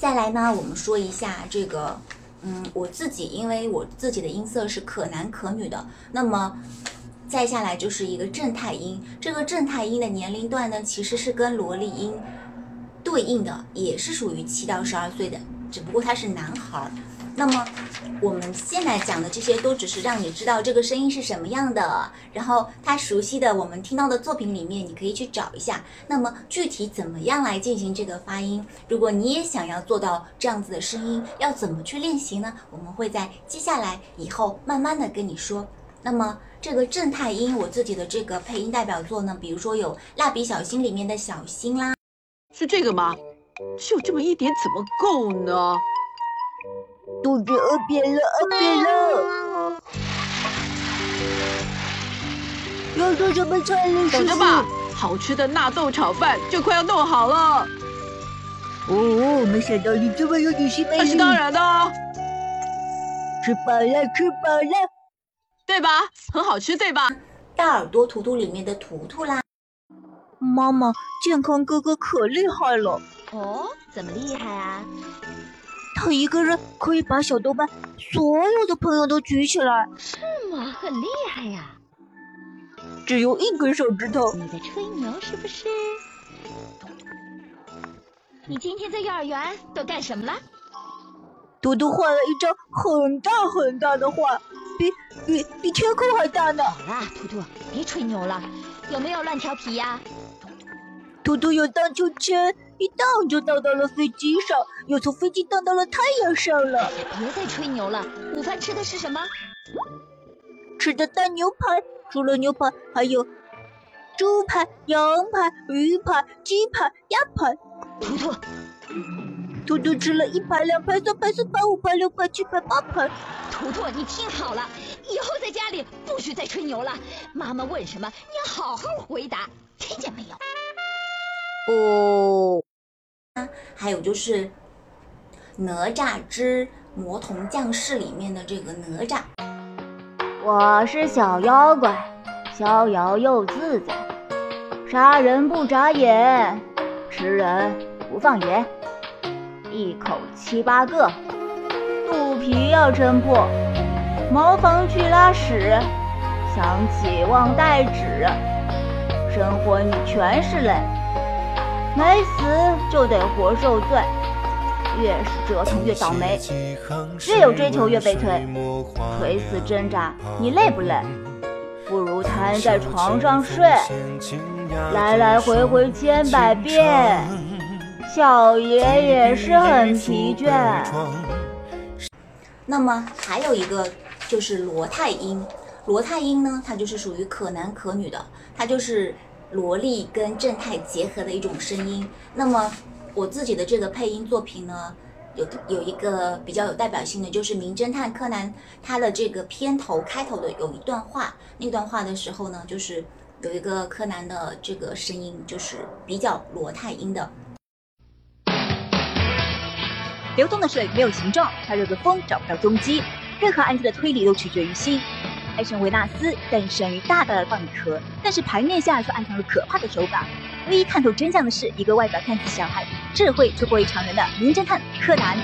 再来呢，我们说一下这个，嗯，我自己，因为我自己的音色是可男可女的，那么再下来就是一个正太音。这个正太音的年龄段呢，其实是跟萝莉音对应的，也是属于七到十二岁的，只不过他是男孩儿。那么我们现在讲的这些都只是让你知道这个声音是什么样的，然后他熟悉的我们听到的作品里面，你可以去找一下。那么具体怎么样来进行这个发音？如果你也想要做到这样子的声音，要怎么去练习呢？我们会在接下来以后慢慢的跟你说。那么这个正太音，我自己的这个配音代表作呢，比如说有《蜡笔小新》里面的小新啦，是这个吗？就这么一点怎么够呢？肚子饿扁了，饿扁了！要做什么菜呢？等着吧，好吃的纳豆炒饭就快要弄好了。哦，没想到你这么有女性魅力。那是当然的哦。吃饱了，吃饱了，对吧？很好吃，对吧？大耳朵图图里面的图图啦。妈妈，健康哥哥可厉害了。哦，怎么厉害啊？他一个人可以把小豆瓣所有的朋友都举起来，是吗？很厉害呀！只有一根手指头。你在吹牛是不是？你今天在幼儿园都干什么了？嘟嘟画了一张很大很大的画，比比比天空还大呢。好啦，图图，别吹牛了，有没有乱调皮呀？图图有荡秋千，一荡就荡到了飞机上，又从飞机荡到了太阳上了。别再吹牛了，午饭吃的是什么？吃的大牛排，除了牛排，还有猪排、羊排、鱼排、鸡排、鸭排。图图，图图吃了一排、两排、三排、四排、五排、六排、七排、八排。图图，你听好了，以后在家里不许再吹牛了。妈妈问什么，你要好好回答，听见没有？哦，还有就是《哪吒之魔童降世》里面的这个哪吒。我是小妖怪，逍遥又自在，杀人不眨眼，吃人不放盐，一口七八个，肚皮要撑破，茅房去拉屎，想起忘带纸，生活里全是泪，没死就得活受罪。越是折腾越倒霉，越有追求越悲催，垂死挣扎，你累不累？不如瘫在床上睡，来来回回千百遍，小爷也是很疲倦。那么还有一个就是罗太音，罗太音呢，它就是属于可男可女的，它就是萝莉跟正太结合的一种声音。那么我自己的这个配音作品呢，有有一个比较有代表性的，就是《名侦探柯南》它的这个片头开头的有一段话，那段话的时候呢，就是有一个柯南的这个声音，就是比较罗太音的。流动的水没有形状，它热的风找不到踪迹。任何案件的推理都取决于心。爱神维纳斯诞生于大大的蚌壳，但是牌面下却暗藏了可怕的手法。唯一看透真相的是一个外表看似小孩、智慧却过于常人的名侦探柯南。